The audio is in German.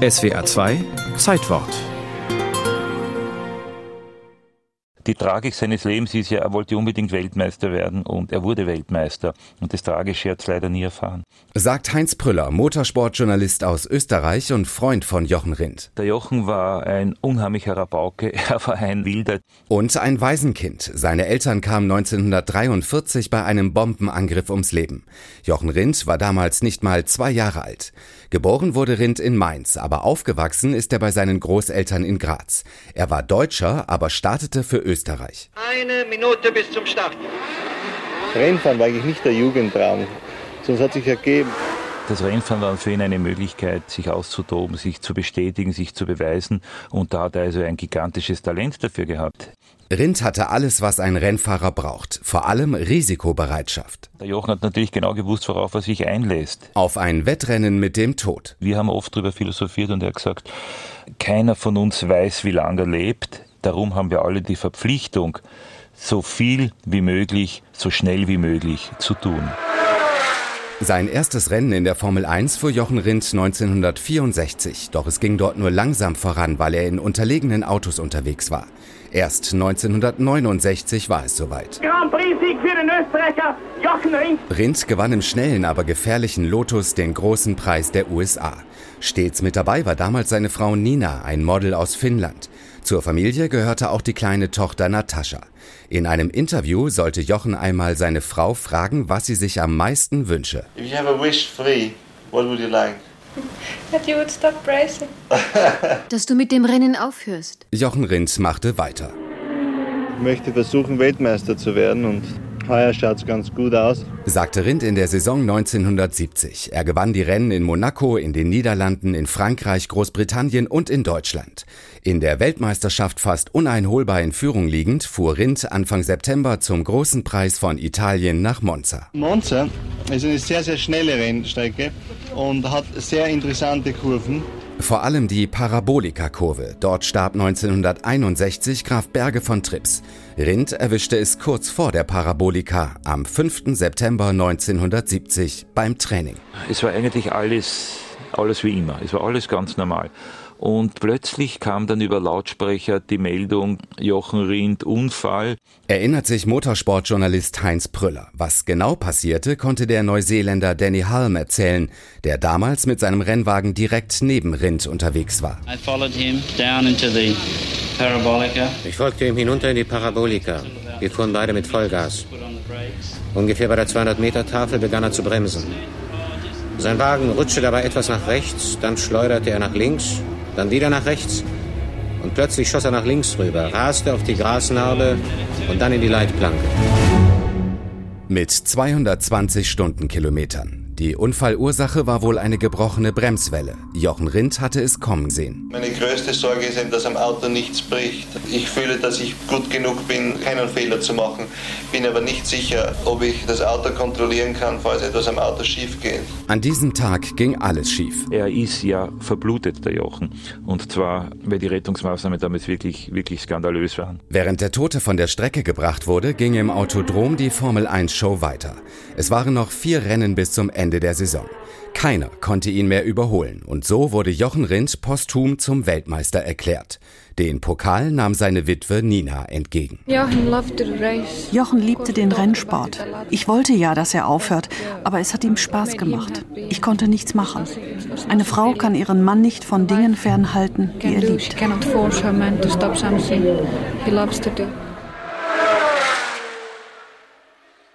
SWR 2 Zeitwort Die Tragik seines Lebens ist ja, er wollte unbedingt Weltmeister werden und er wurde Weltmeister. Und das Tragische hat es leider nie erfahren. Sagt Heinz Prüller, Motorsportjournalist aus Österreich und Freund von Jochen Rindt. Der Jochen war ein unheimlicher Rabauke, er war ein Wilder. Und ein Waisenkind. Seine Eltern kamen 1943 bei einem Bombenangriff ums Leben. Jochen Rindt war damals nicht mal zwei Jahre alt. Geboren wurde Rindt in Mainz, aber aufgewachsen ist er bei seinen Großeltern in Graz. Er war Deutscher, aber startete für Österreich. Eine Minute bis zum Start. Rennfahren war eigentlich nicht der Jugendtraum, sonst hat sich ergeben. Das Rennfahren war für ihn eine Möglichkeit, sich auszutoben, sich zu bestätigen, sich zu beweisen. Und da hat er also ein gigantisches Talent dafür gehabt. Rindt hatte alles, was ein Rennfahrer braucht, vor allem Risikobereitschaft. Der Jochen hat natürlich genau gewusst, worauf er sich einlässt. Auf ein Wettrennen mit dem Tod. Wir haben oft darüber philosophiert und er hat gesagt, keiner von uns weiß, wie lange er lebt. Darum haben wir alle die Verpflichtung, so viel wie möglich, so schnell wie möglich zu tun. Sein erstes Rennen in der Formel 1 fuhr Jochen Rindt 1964, doch es ging dort nur langsam voran, weil er in unterlegenen Autos unterwegs war. Erst 1969 war es soweit. Grand Prix-Sieg für den Österreicher Jochen Rindt. Rindt gewann im schnellen, aber gefährlichen Lotus den großen Preis der USA. Stets mit dabei war damals seine Frau Nina, ein Model aus Finnland. Zur Familie gehörte auch die kleine Tochter Natascha. In einem Interview sollte Jochen einmal seine Frau fragen, was sie sich am meisten wünsche. If you have a wish free, what would you like? That you would stop racing. Dass du mit dem Rennen aufhörst. Jochen Rindt machte weiter. Ich möchte versuchen, Weltmeister zu werden und heuer schaut es ganz gut aus. Sagte Rindt in der Saison 1970. Er gewann die Rennen in Monaco, in den Niederlanden, in Frankreich, Großbritannien und in Deutschland. In der Weltmeisterschaft fast uneinholbar in Führung liegend, fuhr Rindt Anfang September zum großen Preis von Italien nach Monza. Monza ist eine sehr, sehr schnelle Rennstrecke und hat sehr interessante Kurven. Vor allem die Parabolika-Kurve. Dort starb 1961 Graf Berge von Trips. Rindt erwischte es kurz vor der Parabolika am 5. September 1970 beim Training. Es war eigentlich alles, alles wie immer. Es war alles ganz normal. Und plötzlich kam dann über Lautsprecher die Meldung, Jochen Rindt Unfall. Erinnert sich Motorsportjournalist Heinz Prüller. Was genau passierte, konnte der Neuseeländer Danny Halm erzählen, der damals mit seinem Rennwagen direkt neben Rindt unterwegs war. I followed him down into the parabolica. Ich folgte ihm hinunter in die Parabolika. Wir fuhren beide mit Vollgas. Ungefähr bei der 200-Meter-Tafel begann er zu bremsen. Sein Wagen rutschte dabei etwas nach rechts, dann schleuderte er nach links, dann wieder nach rechts und plötzlich schoss er nach links rüber, raste auf die Grasnarbe und dann in die Leitplanke. Mit 220 Stundenkilometern. Die Unfallursache war wohl eine gebrochene Bremswelle. Jochen Rindt hatte es kommen sehen. Meine größte Sorge ist eben, dass am Auto nichts bricht. Ich fühle, dass ich gut genug bin, keinen Fehler zu machen. Bin aber nicht sicher, ob ich das Auto kontrollieren kann, falls etwas am Auto schief geht. An diesem Tag ging alles schief. Er ist ja verblutet, der Jochen. Und zwar, weil die Rettungsmaßnahmen damals wirklich, wirklich skandalös waren. Während der Tote von der Strecke gebracht wurde, ging im Autodrom die Formel 1 Show weiter. Es waren noch vier Rennen bis zum Ende der Saison. Keiner konnte ihn mehr überholen und so wurde Jochen Rindt posthum zum Weltmeister erklärt. Den Pokal nahm seine Witwe Nina entgegen. Jochen loved to race. Jochen liebte den Rennsport. Ich wollte ja, dass er aufhört, aber es hat ihm Spaß gemacht. Ich konnte nichts machen. Eine Frau kann ihren Mann nicht von Dingen fernhalten, die er liebt.